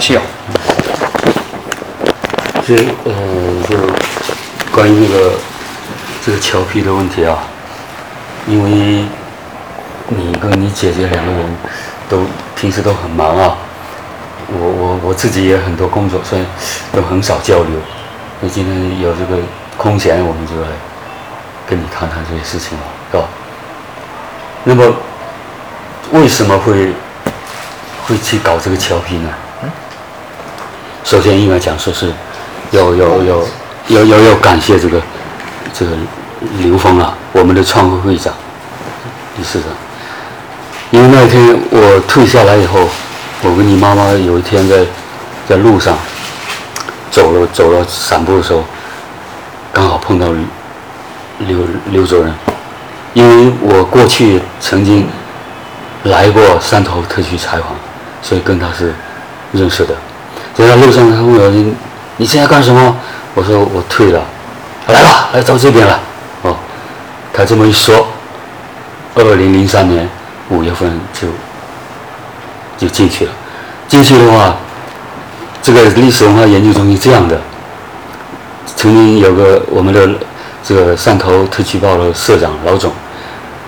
笑。这呃，就关于那个这个侨批的问题啊，因为你跟你姐姐两个人都平时都很忙啊，我我我自己也很多工作，所以都很少交流。所以今天有这个空闲，我们就来跟你谈谈这些事情了，是吧？那么为什么会会去搞这个侨批呢？首先应该讲说是。要要要要要要感谢这个这个刘峰啊，我们的创会会长、理事长。因为那天我退下来以后，我跟你妈妈有一天在在路上走了走了散步的时候，刚好碰到刘刘主任。因为我过去曾经来过汕头特区采访，所以跟他是认识的。在那路上，他问我。你你现在干什么？我说我退了，来吧，来到这边了。哦，他这么一说，二零零三年五月份就就进去了。进去的话，这个历史文化研究中心这样的，曾经有个我们的这个汕头特区报的社长老总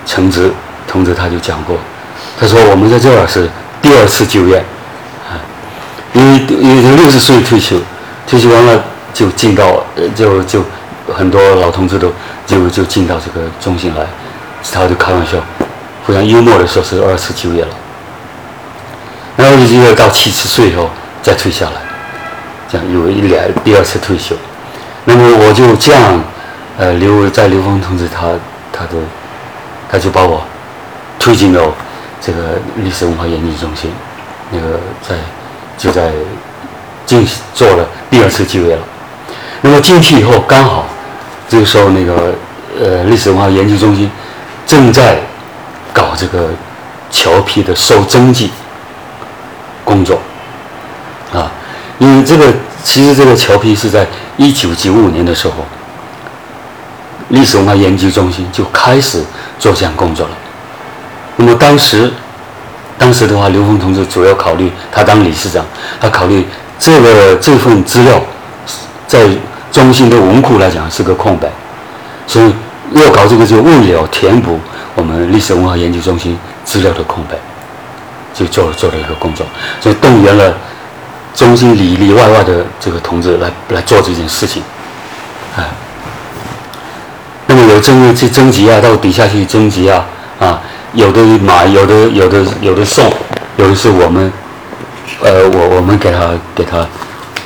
陈直同志他就讲过，他说我们在这儿是第二次就业，因为因为六十岁退休。退休完了就进到，就就很多老同志都就就进到这个中心来，他就开玩笑，非常幽默的说是二次就业了，然后就要到七十岁以后再退下来，这样有一两第二次退休，那么我就这样，呃，刘在刘峰同志他他的他就把我推进了这个历史文化研究中心，那个在就在。进做了第二次就业了，那么进去以后刚好，这个时候那个呃历史文化研究中心正在搞这个侨批的收征集工作啊，因为这个其实这个侨批是在一九九五年的时候，历史文化研究中心就开始做这样工作了。那么当时当时的话，刘峰同志主要考虑他当理事长，他考虑。这个这份资料，在中心的文库来讲是个空白，所以要搞这个就为了填补我们历史文化研究中心资料的空白，就做做了一个工作，所以动员了中心里里外外的这个同志来来做这件事情，啊，那么有征去征集啊，到底下去征集啊，啊，有的买，有的有的有的送，有的是我们。呃，我我们给他给他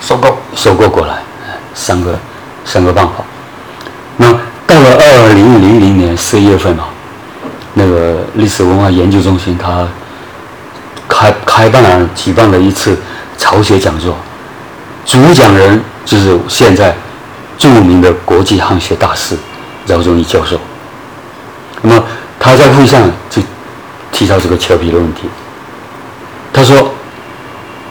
收购收购过来，三个三个办法。那到了二零零零年四月份啊，那个历史文化研究中心他开开办了举办了一次朝学讲座，主讲人就是现在著名的国际汉学大师饶宗颐教授。那么他在会上就提到这个侨批的问题，他说。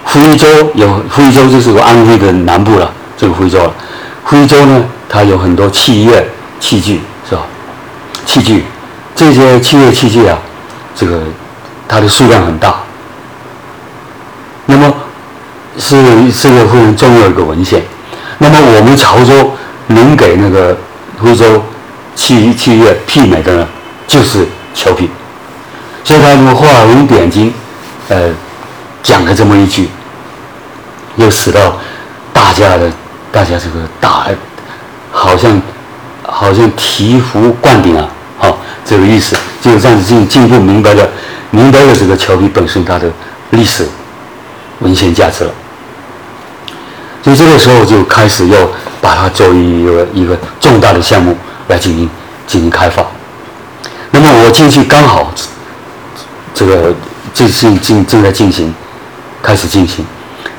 徽州有徽州，就是个安徽的南部了。这个徽州了，徽州呢，它有很多器乐器具，是吧？器具，这些器乐器具啊，这个它的数量很大。那么是是个非常重要的一个文献。那么我们潮州能给那个徽州器器乐媲美的呢，就是侨批。所以他用画龙点睛，呃。讲了这么一句，又使到大家的，大家这个大，好像好像醍醐灌顶啊！好，这个意思，就这样子进进一步明白了，明白了这个桥皮本身它的历史文献价值了。所以这个时候就开始要把它作为一个一个重大的项目来进行进行开发。那么我进去刚好，这个这进进正在进行。开始进行，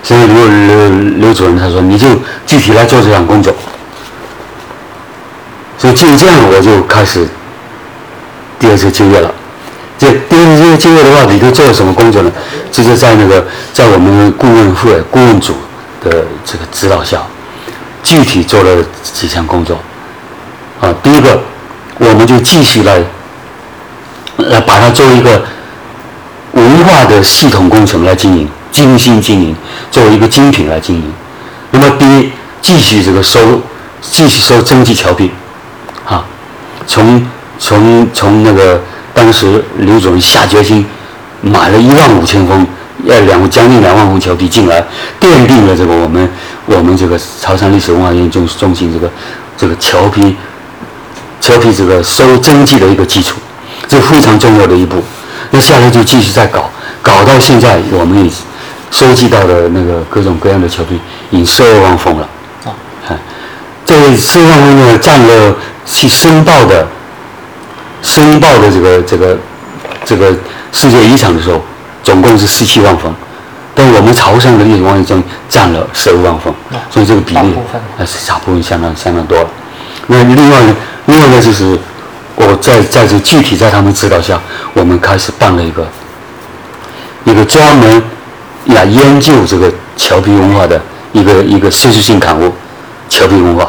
所以刘刘刘主任他说你就具体来做这项工作，所以就这样我就开始第二次就业了。这第二次就业的话，里头做了什么工作呢？就是在那个在我们顾问会顾问组的这个指导下，具体做了几项工作。啊，第一个，我们就继续来来把它作为一个文化的系统工程来经营。精心经营，作为一个精品来经营。那么第一，继续这个收，继续收征集侨币，啊，从从从那个当时刘主任下决心买了一万五千封，要两将近两万封侨币进来，奠定了这个我们我们这个潮汕历史文化研究中心这个这个侨批侨批这个收征集的一个基础，这非常重要的一步。那下来就继续再搞，搞到现在我们也收集到的那个各种各样的球队已经十二万封了。啊，这十二万封呢，占了去申报的申报的这个这个这个世界遗产的时候，总共是十七万封，但我们潮汕的历史文化中占了十二万封，所以这个比例还是大部分相当相当多了。那另外呢，另外呢就是。我在在这具体在他们指导下，我们开始办了一个一个专门来研究这个侨批文化的一个一个学术性刊物《侨批文化》。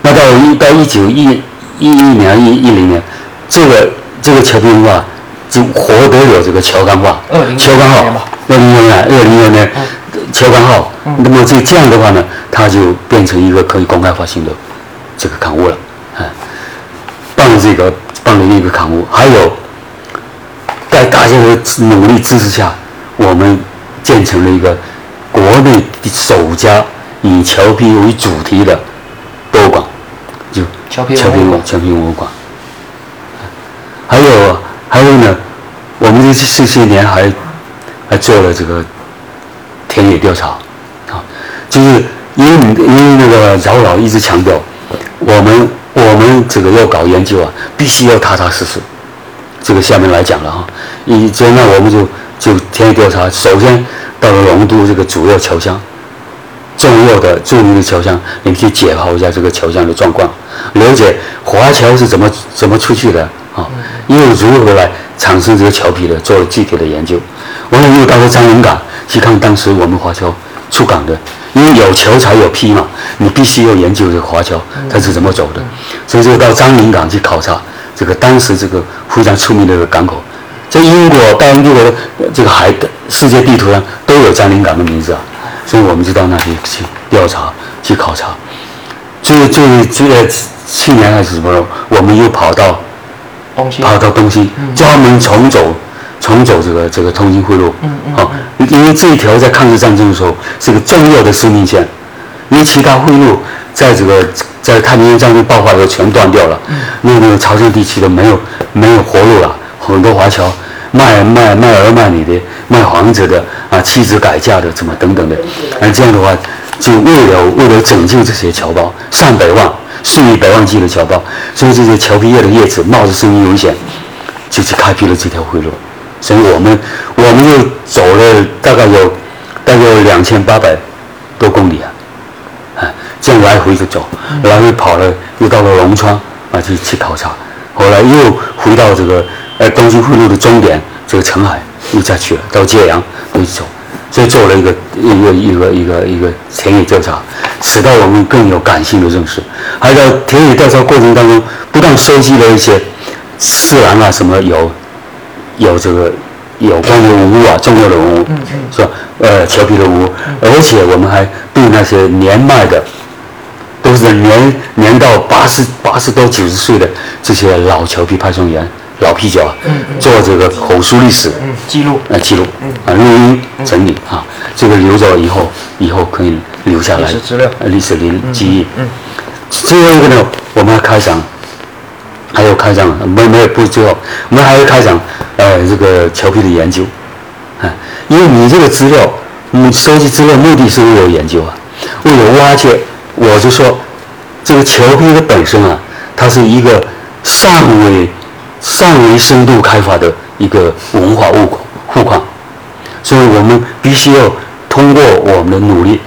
那到一到一九一一一年一一零年，这个这个侨批文化就获得了这个侨刊化，侨刊号，二零年二零年呢侨刊号。那么这这样的话呢，它就变成一个可以公开发行的这个刊物了。办这个办了一个刊物，还有在大家的努力支持下，我们建成了一个国内首家以侨批为主题的博物馆，就侨批文物馆。侨批文物馆。还有还有呢，我们这这些年还还做了这个田野调查，啊，就是因为因为那个饶老一直强调我们。我们这个要搞研究啊，必须要踏踏实实。这个下面来讲了哈，以这那我们就就田野调查，首先到了龙都这个主要桥乡，重要的著名的桥乡，你去解剖一下这个桥乡的状况，了解华侨是怎么怎么出去的啊，又如何来产生这个侨皮的，做了具体的研究。我们又到了张林港去看当时我们华侨出港的。因为有球才有批嘛，你必须要研究这个华侨它是怎么走的，所以就到张林港去考察这个当时这个非常出名的一个港口，在英国、到英国这个海世界地图上都有张林港的名字啊，所以我们就到那里去调查、去考察。最最最去年还是什么，我们又跑到跑到东西，专门重走。重走这个这个通津汇路，好，因为这一条在抗日战争的时候是个重要的生命线，因为其他汇路在这个在太平洋战争爆发的时候全断掉了，那个潮汕地区的没有没有活路了，很多华侨卖卖卖儿卖女的，卖房子的啊，妻子改嫁的，怎么等等的，那这样的话，就为了为了拯救这些侨胞，上百万、数以百万计的侨胞，所以这些侨批业的业子冒着生命危险，就去开辟了这条汇路。所以我们我们又走了大概有大概有两千八百多公里啊，啊，这样来回就走，来回跑了，又到了龙川啊，去去考察，后来又回到这个呃东京汇路的终点这个澄海，又再去了到揭阳又走，所以做了一个一个一个一个一个田野调查，使到我们更有感性的认识。还在田野调查过程当中，不但收集了一些自然啊什么有。有这个有关的文物啊，重要的文物，是吧？呃，裘皮的文物，而且我们还对那些年迈的，都是年年到八十八十多九十岁的这些老裘皮派送员、老皮脚啊，做这个口述历史。记录，啊记录，啊录音整理啊，这个留着以后以后可以留下来历史资料、历史的记忆。最后一个呢，我们要开展。还有开展，没没有不最后，我们还要开展，呃，这个侨批的研究，啊，因为你这个资料，你收集资料目的是为了研究啊，为了挖掘，我就说，这个侨批的本身啊，它是一个尚未尚未深度开发的一个文化物库库矿，所以我们必须要通过我们的努力，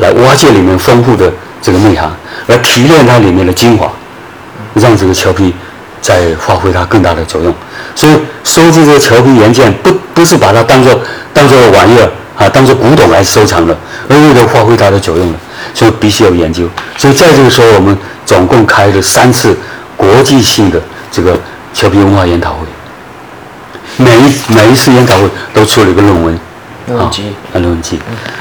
来挖掘里面丰富的这个内涵，来提炼它里面的精华，让这个侨批。在发挥它更大的作用，所以收集这些侨批原件不不是把它当做当做玩意儿啊，当做古董来收藏的，而为了发挥它的作用的，所以必须要研究。所以在这个时候，我们总共开了三次国际性的这个侨批文化研讨会，每一每一次研讨会都出了一个论文，录音机，啊，论文集。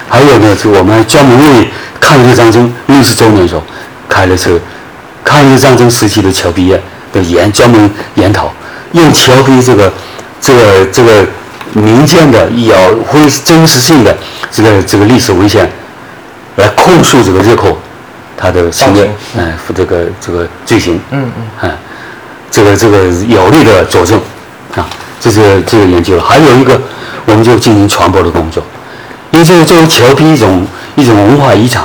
还有呢，就我们还专门为抗日战争六十周年的时候开了这个抗日战争时期的侨批的研专门研讨，用侨批这个这个这个民间的要非真实性的这个这个历史文献来控诉这个日寇他的行为暴，哎，这个这个罪行。嗯嗯，哎，这个这个有力的佐证啊，这是这个研究了。还有一个，我们就进行传播的工作，因为这个作为侨批一种一种文化遗产，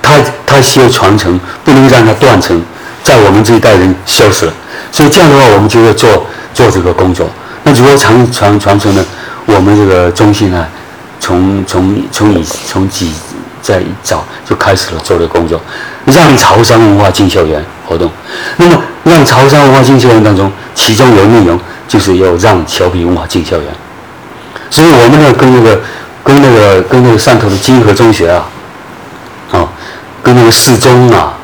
它它需要传承，不能让它断层，在我们这一代人消失了。所以这样的话，我们就要做做这个工作。那如何传传传承呢？我们这个中心呢，从从从以从几在早就开始了做的工作，让潮汕文化进校园活动。那么让潮汕文化进校园当中，其中有内容就是要让侨批文化进校园。所以我们呢，跟那个跟那个跟那个汕头的金河中学啊，啊，跟那个四中啊，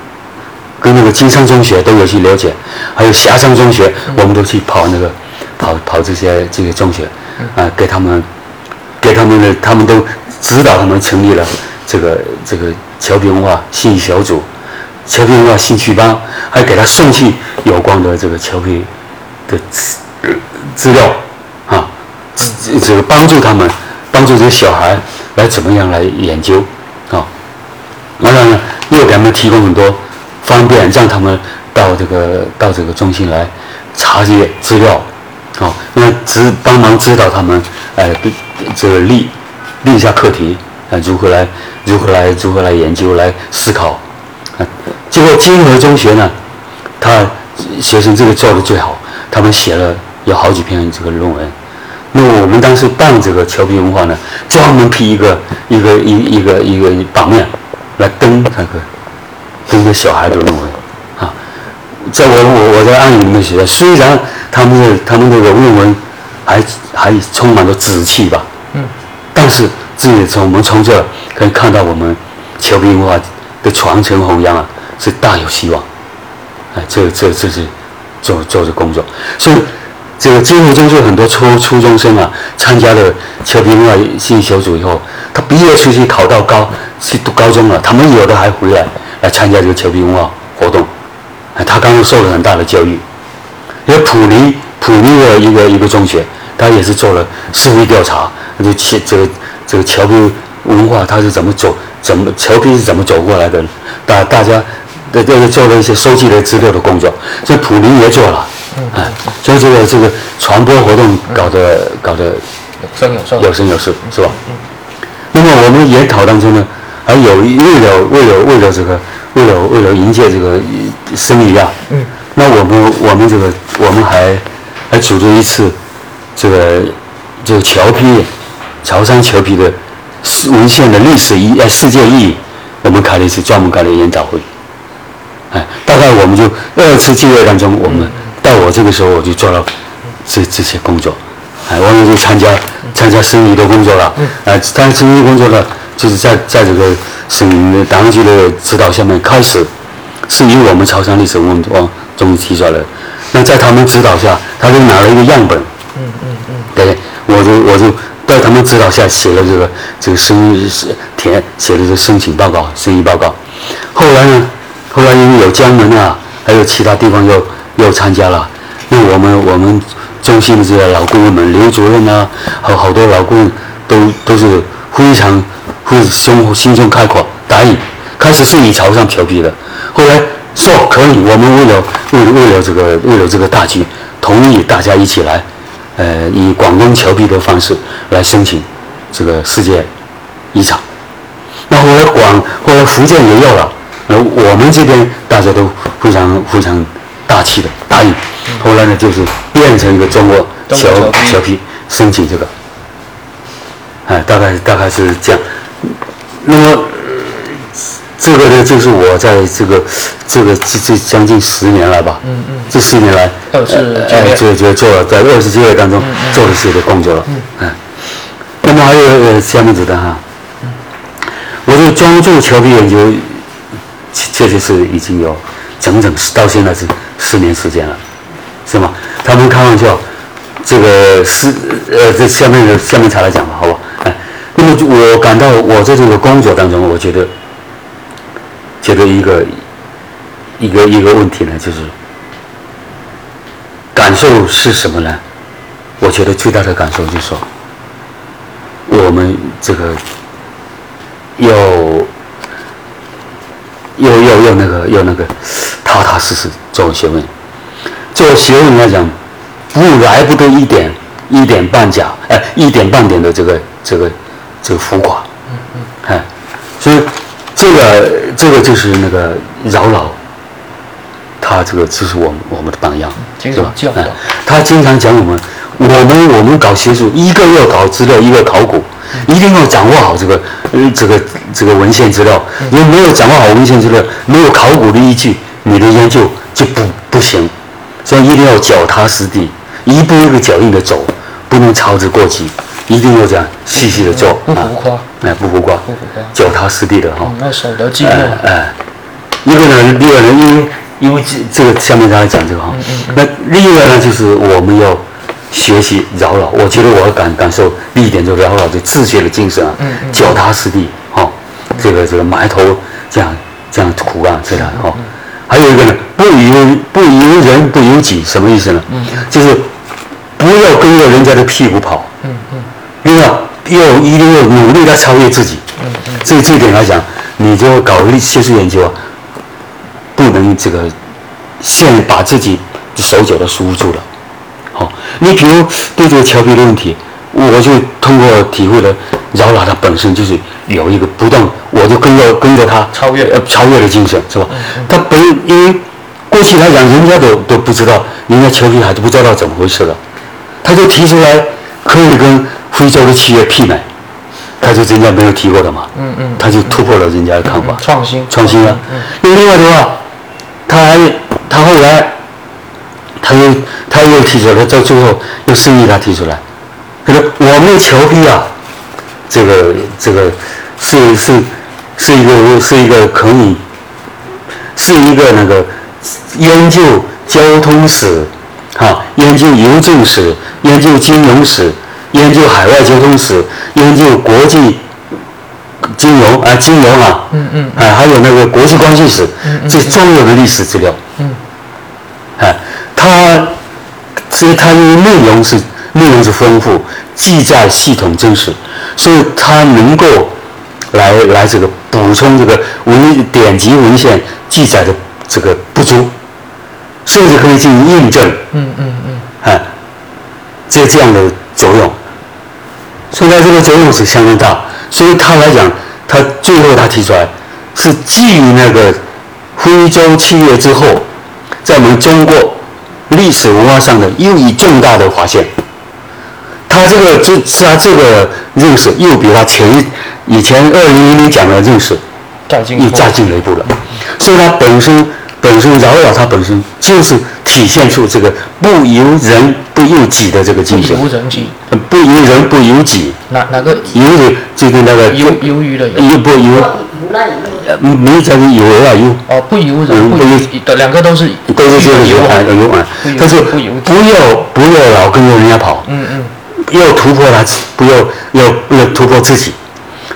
跟那个金山中学都有去了解，还有霞山中学，我们都去跑那个跑跑这些这些中学，啊，给他们给他们的他们都指导他们成立了这个这个侨批文化兴趣小组、侨批文化兴趣班，还给他送去有关的这个侨批的资资料啊，这这个帮助他们，帮助这些小孩来怎么样来研究啊。完了呢，又给他们提供很多方便，让他们到这个到这个中心来查这些资料，啊，那指帮忙指导他们，哎、这个立立一下课题，啊，如何来如何来如何来研究来思考，啊，结果金河中学呢，他学生这个做的最好，他们写了有好几篇这个论文。那我们当时办这个侨批文化呢，专门批一个一个一一个一个版面来登那个登个小孩的论文啊。在我我我在案里面写，虽然他们的他们这个论文还还充满了紫气吧，嗯，但是这也从我们从这可以看到我们侨批文化的传承弘扬啊是大有希望。哎，这这这是做做的工作，所以这个今后中就很多初初中生啊，参加了侨批文化兴趣小组以后，他毕业出去考到高去读高中了，他们有的还回来来参加这个侨批文化活动，哎，他刚刚受了很大的教育。因为普尼普尼的一个一个中学，他也是做了社会调查，就这这个这个侨批文化他是怎么走，怎么侨批是怎么走过来的，大大家的这个做了一些收集的资料的工作，所以普尼也做了，哎，所以这个这个传播活动搞得搞得有声有色，有声有色，是吧？嗯。那么我们研讨当中呢，还有为了为了为了这个为了为了迎接这个呃生意啊，嗯，那我们我们这个我们还还组织一次这个这个侨批潮汕侨批的世文献的历史意呃世界意义，我们开了一次专门开了研讨会，哎，大概我们就二次就业当中，我们到我这个时候我就做了这这些工作，哎，我们就参加参加生意的工作了，哎，参加生意工作呢，就是在在这个省的党局的指导下面开始，是以我们潮汕历史文化中心提出来的，那在他们指导下，他就拿了一个样本，嗯嗯嗯，对，我就我就在他们指导下写了这个这个生意是填写的这个申请报告、申遗报告。后来呢，后来因为有江门啊，还有其他地方又又参加了，那我们我们中心的这些老顾问们，刘主任啊，好好多老顾问都都是非常会胸心胸开阔，答应。开始是。你潮汕调皮的，后来说可以，我们为了为了为了这个为了这个大局，同意大家一起来。呃，以广东侨批的方式来申请这个世界遗产。那后来广，后来福建也有了，那，我们这边大家都非常非常大气的答应。后来呢，就是。变成一个中国侨中国侨批侨批申请这个，哎，大概大概是。这样。那么。呃这个呢，就是我在这个这个这这将近十年了吧，嗯嗯，这十年来，就就做了在二十阶段当中做了这些工作了，嗯，那么还有呃下面子的哈，我这个专注球皮研究，确确实是已经有整整到现在是十年时间了，是吗？他们开玩笑，这个是呃这下面的下面才来讲吧，那么就？我感到我在这个工作当中，我觉得，觉得一个一个一个问题呢，就是感受是什么呢？我觉得最大的感受就是说，我们这个要要要要那个要那个踏踏实实做学问，做学问来讲，不来不得一点一点半假，哎，一点半点的这个这个这个浮夸，嗯嗯，哎，所以这个这个就是那个饶老，他这个就是我们我们的榜样，是吧？哎，他经常讲我们。我们我们搞学术，一个要搞资料，一个考古，一定要掌握好这个，呃，这个这个文献资料。如果没有掌握好文献资料，没有考古的依据，你的研究就不不行。所以一定要脚踏实地，一步一个脚印的走，不能操之过急，一定要这样细细的做。不浮夸，哎，不浮夸，脚踏实地的哈。要守得寂寞。哎，一个呢，另外呢，因为因为这这个下面大家讲这个哈，那另外呢，就是我们要。学习饶老，我觉得我感感受第一点就是饶老的自学的精神啊，脚踏实地，哈，这个这个埋头这样这样苦干这样哈。还有一个呢，不由不由人不由己，什么意思呢？就是不要跟着人家的屁股跑，另外要一定要努力来超越自己。这一点来讲，你就搞学术研究啊，不能这个先把自己手脚都束住了。好，你比如对这个调皮的问题，我就通过体会了，饶老他本身就是有一个不断，我就跟着跟着他超越呃超越的精神，是吧？他本因为过去来讲，人家都都不知道，人家峭壁还是不知道怎么回事了，他就提出来可以跟非洲的企业媲美，他就人家没有提过的嘛，嗯嗯，他就突破了人家的看法，创新。创新啊，另外的话，他还他后来。他又他又提出来，到最后又示意他提出来，他说：“我们的峭壁啊，这个这个是是是一个是一个可以是一个那个研究交通史，哈，研究邮政史，研究金融史，研究海外交通史，研究国际金融啊金融啊，嗯嗯，啊还有那个国际关系史，嗯嗯这重要的历史资料，嗯，啊。”它，所以它因为内容是内容是丰富，记载系统真实，所以它能够来来这个补充这个文典籍文献记载的这个不足，甚至可以进行印证。嗯嗯嗯。啊，这这样的作用，所以他这个作用是相当大。所以他来讲，他最后他提出来是基于那个徽州契约之后，在我们中国。历史文化上的又一重大的发现，他这个这是他这个认识又比他前以前二零零零讲的认识又再进了一步了，所以他本身本身饶了他本身就是体现出这个不由人不由己的这个精神，不由人己，不由人不由己，哪哪个由的就是那个由由于的由不由。呃，没有讲有啊由。哦，不由人，不由的两个都是都是这个由啊由啊。他说不要不要老跟着人家跑，嗯嗯，要突破他，不要要要突破自己。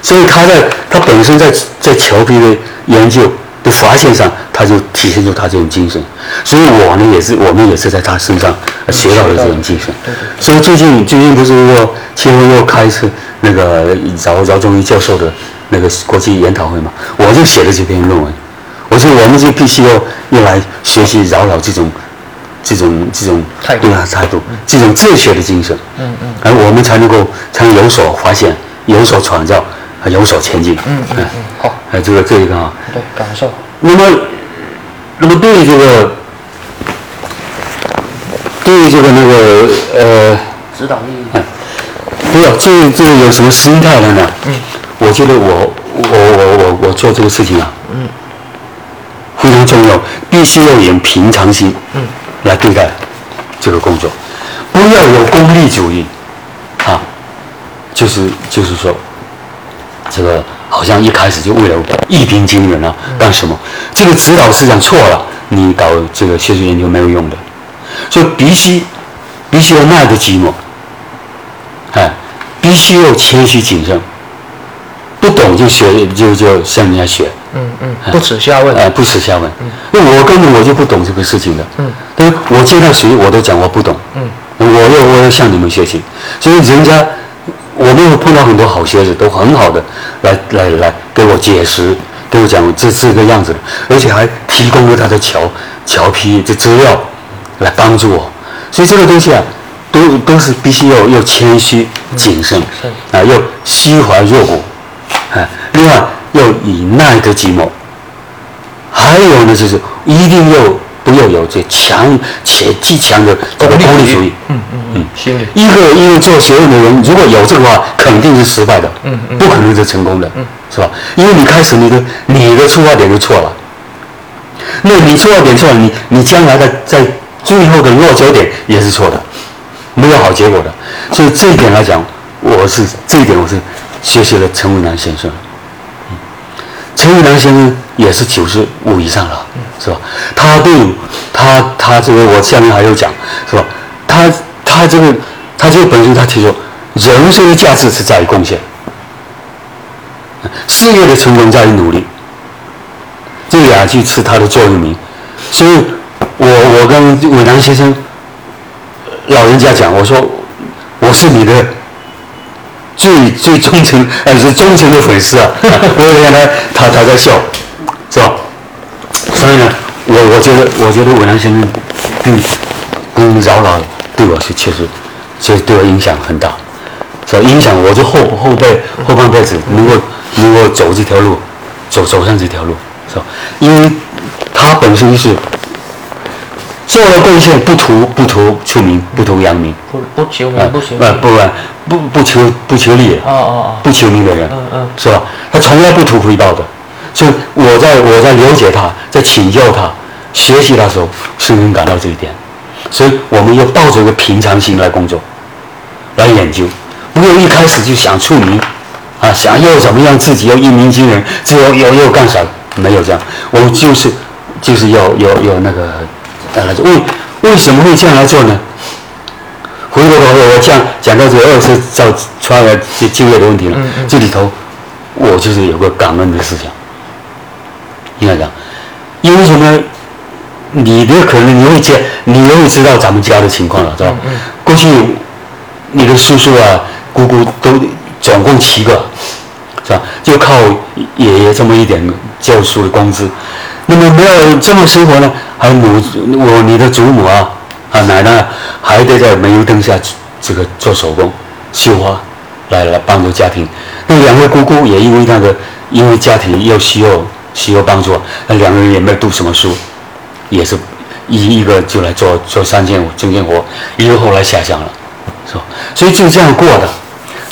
所以他在他本身在在峭壁的研究的发现上，他就体现出他这种精神。所以我呢也是我们也是在他身上学到了这种精神。所以最近最近不是说清华又开始那个饶饶宗颐教授的。那个国际研讨会嘛，我就写了这篇论文。我说，我们就必须要要来学习饶老这种、这种、这种对他态度，这种哲学的精神。嗯嗯。而我们才能够才能有所发现，有所创造，还有所前进。嗯嗯嗯。好。哎，这个这一个啊。对，感受。那么，那么对于这个，对于这个那个呃，指导意义。不要，这这个有什么心态的呢？嗯。我觉得我我我我我做这个事情啊，嗯，非常重要，必须要以平常心，嗯，来对待这个工作，不要有功利主义，啊，就是就是说，这个好像一开始就为了一鸣惊人啊，干什么？这个指导思想错了，你搞这个学术研究没有用的，所以必须必须要耐得寂寞，哎，必须要谦虚谨慎。不懂就学就就向人家学，嗯嗯，不耻下问。呃，不耻下问。因为我根本我就不懂这个事情的。嗯。但是我见到谁我都讲我不懂。嗯。我要我要向你们学习，所以人家我们有碰到很多好学子，都很好的来来来给我解释，给我讲这这个样子的，而且还提供了他的桥桥批这资料来帮助我。所以这个东西啊，都都是必须要要谦虚谨慎是啊，要虚怀若谷啊，另外要以耐得寂寞。还有呢，就是一定要不要有这强且极强的这个功利主义。嗯嗯嗯。一个一个做学问的人，如果有这个话，肯定是失败的，嗯嗯不可能是成功的，嗯是吧？因为你开始你的你的出发点就错了，那你出发点错了，你你将来的在最后的落脚点也是错的，没有好结果的。所以这一点来讲，我是这一点我是学习了陈文南先生。陈伟南先生也是九十五以上了，是吧？他对他他这个我下面还有讲，是吧？他他这个他这个本身他提出，人生的价值是在于贡献，事业的成功在于努力。这两句是他的座右铭，所以我我跟伟南先生老人家讲，我说我是你的最最忠诚，呃，是忠诚的粉丝啊！我原来他他在笑，是吧？所以呢，我我觉得我觉得伟南先生跟跟饶老对我是确实，其实对我影响很大，是吧？影响我就后后辈后半辈子能够能够走这条路，走走上这条路，是吧？因为他本身是做了贡献，不图不图出名，不图扬名，不不求啊名不求不不不不求不求利，哦哦不求名的人，嗯嗯。是吧？他从来不图回报的，所以我在我在了解他，在请教他、学习他的时候，深深感到这一点。所以我们要抱着一个平常心来工作，来研究，不要一开始就想出名，啊，想要怎么样自己要一鸣惊人，自要要要干啥？没有这样，我们就是就是要要要那个呃，为为什么会这样来做呢？回头我我讲讲到这个二次造创业这就业的问题了，嗯嗯这里头我就是有个感恩的思想，应该讲，因为什么？你的可能你会知，你也会知道咱们家的情况了，是吧？过去你的叔叔啊、姑姑都总共七个，是吧？就靠爷爷这么一点教书的工资，那么没有这么生活呢，还母我你的祖母啊啊奶奶还得在煤油灯下这个做手工绣花，来来帮助家庭。那两位姑姑也因为那个因为家庭又需要需要帮助，那两个人也没有读什么书，也是一一个就来做做三件针线活，一个后来下乡了，是吧？所以就这样过的。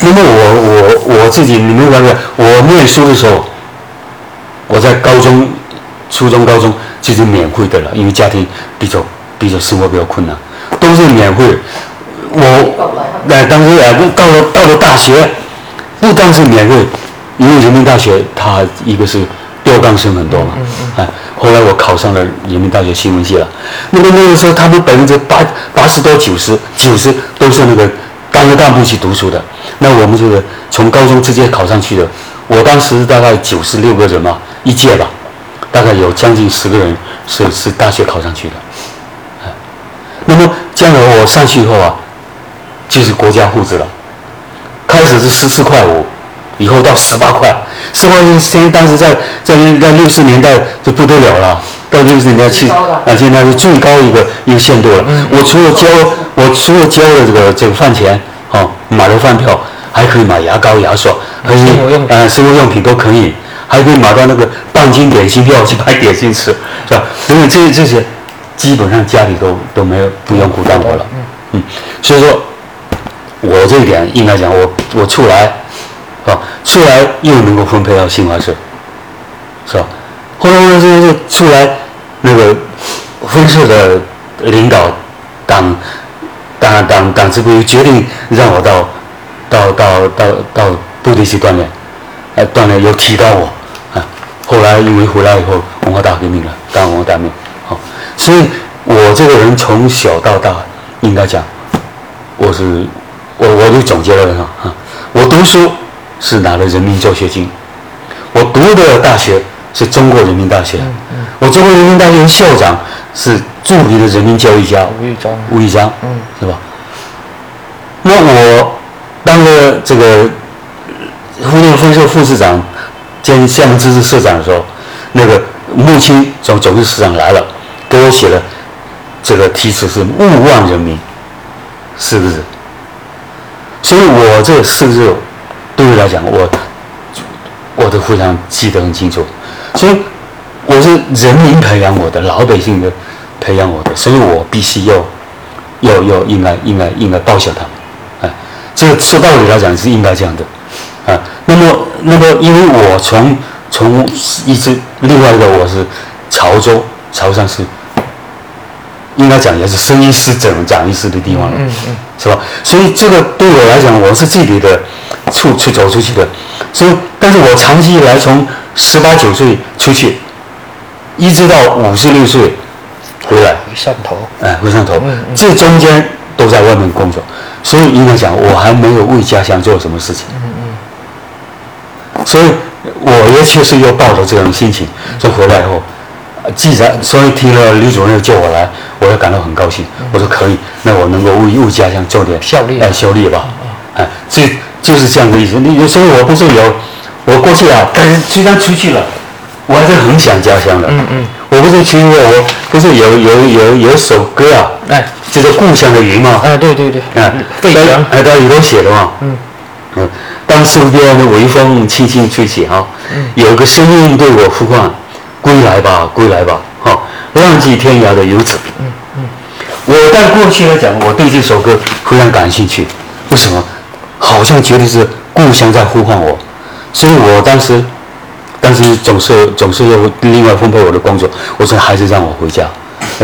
那么我我我自己，你们发现我念书的时候，我在高中、初中、高中就是免费的了，因为家庭比较比较生活比较困难，都是免费。我那当时啊，到了到了大学，不但是免费，因为人民大学它一个是调岗生很多嘛，哎，后来我考上了人民大学新闻系了。那么那个时候，他们百分之八八十多、九十、九十都是那个当个干部去读书的。那我们这个从高中直接考上去的，我当时大概九十六个人嘛，一届吧，大概有将近十个人是是大学考上去的。哎那么将来我上去以后啊，就是国家护士了。开始是十四块五，以后到十八块，十八块当时在在在六十年代就不得了了，到六十年代去啊，现在是最高一个一个限度了。我除了交我除了交了这个这个饭钱，哦，买了饭票，还可以买牙膏、牙刷，可以生活用品呃生活用品都可以，还可以买到那个半斤点心票去买点心吃，是吧？因为这这些基本上家里都都没有不用苦干活了，嗯，所以说。我这一点应该讲，我我出来，啊，出来又能够分配到新华社，是吧？后来我这这出来，那个分社的领导党党党党支部决定让我到到到到到部队去锻炼，呃，锻炼有提到我，啊，后来因为回来以后文化大革命了，当文化大革命，好、所以我这个人从小到大，应该讲，我是我我就总结了哈啊，我读书是拿了人民助学金，我读的大学是中国人民大学，我中国人民大学校长是著名的人民教育家吴玉章。吴玉章，嗯，是吧？那我当了这个湖南分社副市长兼厦门支持社长的时候，那个穆青总总支市长来了，给我写了这个题词是“勿忘人民”是不是。所以我这四个字对我来讲，我我都非常记得很清楚。所以我是人民培养我的，老百姓的培养我的，所以我必须要要要应该应该应该报效他们。哎，这个说道理来讲是应该这样的，那么那么因为我从从一直另外一个我是潮州潮汕是应该讲也是生意师整讲医师的地方了，嗯嗯，是吧？所以这个对我来讲，我是这里的出去走出去的，所以但是我长期以来从十八九岁出去，一直到五十六岁回来，回汕头，哎，回汕头。嗯，嗯。这中间都在外面工作，所以应该讲我还没有为家乡做什么事情。所以我也确实又抱着这种心情，就回来以后，呃既然所以听了李主任叫我来，我也感到很高兴。我说可以，那我能够为为家乡做点效力哎，效力吧，哎，这就是这样的意思。你有时候我不是有，我过去啊，但是虽然出去了，我还是很想家乡的。嗯嗯，我不是去过，我不是有有有有首歌啊，哎，叫做《故乡的云》嘛？哎，对对对，哎，费翔，哎，他里头写的嘛，嗯嗯，当身边的微风轻轻吹起哈，有个声音对我呼唤：“归来吧，归来吧，哈，浪迹天涯的游子。”嗯嗯，我在过去来讲，我对这首歌非常感兴趣，为什么？好像觉得是故乡在呼唤我，所以我当时，当时总是总是要另外分配我的工作，我说还是让我回家。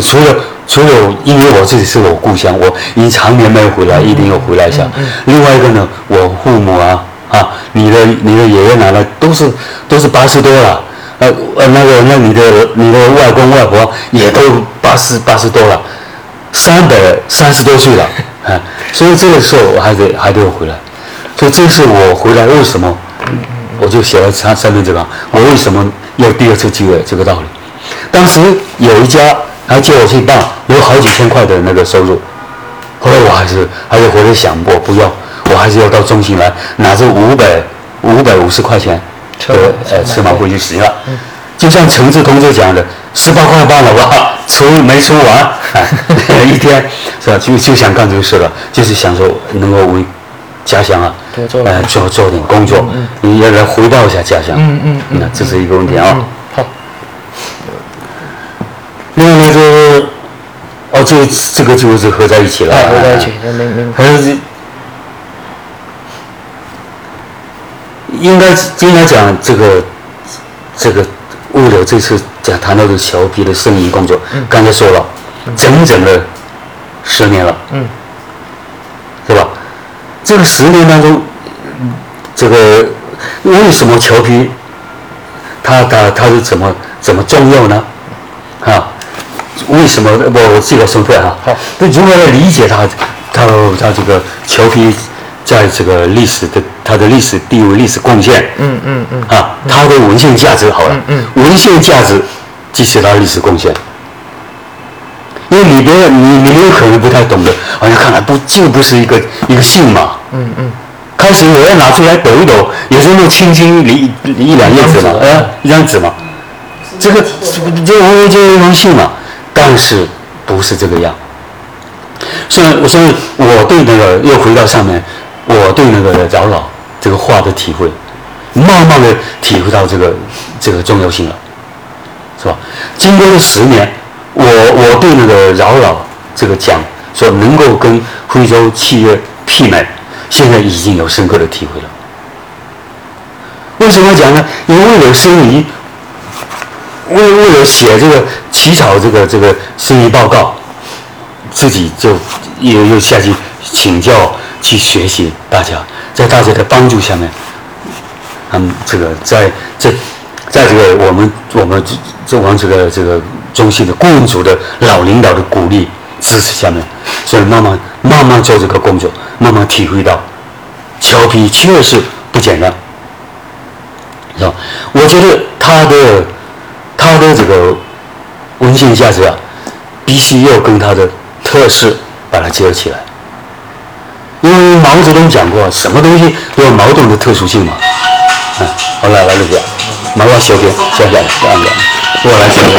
除了除了因为我自己是我故乡，我已经常年没有回来，一定要回来一下。另外一个呢，我父母啊啊，你的你的爷爷奶奶都是都是八十多了，呃呃那个那你的你的外公外婆也都八十八十多了，三百三十多岁了，啊，所以这个时候我还得还得要回来，所以这是我回来为什么，我就写了上上面这个，我为什么要第二次机会这个道理。当时有一家还叫我去办，有好几千块的那个收入，后来我还是还是回来想，我不要，我还是要到中心来拿着五百五百五十块钱车的呃车马费就行了。就像陈志同志讲的，十八块半了吧，出没出完，哎一天是吧？就就想干这个事了，就是想说能够为家乡啊，多做呃做做点工作，你要来回报一下家乡。嗯嗯嗯那这是一个问题啊。另外呢，就是哦，这这个就是合在一起了，哎，合在一起，还是应该应该讲这个这个为了这次讲谈到的侨批的生意工作，刚才说了，整整的十年了，嗯，是吧？这个十年当中，嗯这个为什么侨批它它它是怎么怎么重要呢？啊，为什么我我自己来说出来哈？好，那如何来理解它它它这个侨批在这个历史的它的历史地位、历史贡献？嗯嗯嗯，啊，它的文献价值好了，嗯文献价值即是它的历史贡献。因为里边你你有可能不太懂的，好像看来不就不是一个一个姓嘛。嗯嗯，开始我要拿出来抖一抖，也是那么轻轻一一两页纸嘛，呃，一张纸嘛。这个这我就一封信嘛，但是不是这个样。所以，所以我对那个又回到上面，我对那个饶老这个话的体会，慢慢的体会到这个这个重要性了，是吧？经过了十年，我我对那个饶老这个讲说能够跟徽州契约媲美，现在已经有深刻的体会了。为什么讲呢？因为有生于，为为了写这个起草这个这个申遗报告，自己就又又下去请教去学习大家，在大家的帮助下面，嗯，这个在在在这个我们我们这这往这个这个中心的顾问组的老领导的鼓励支持下面，所以慢慢慢慢做这个工作，慢慢体会到，调皮确实不简单。是吧？我觉得他的它的这个文献价值啊，必须要跟它的特色把它结合起来。因为毛泽东讲过，什么东西都有矛盾的特殊性嘛。嗯，好来来，这边，麻烦小编小编这样的，我来小编。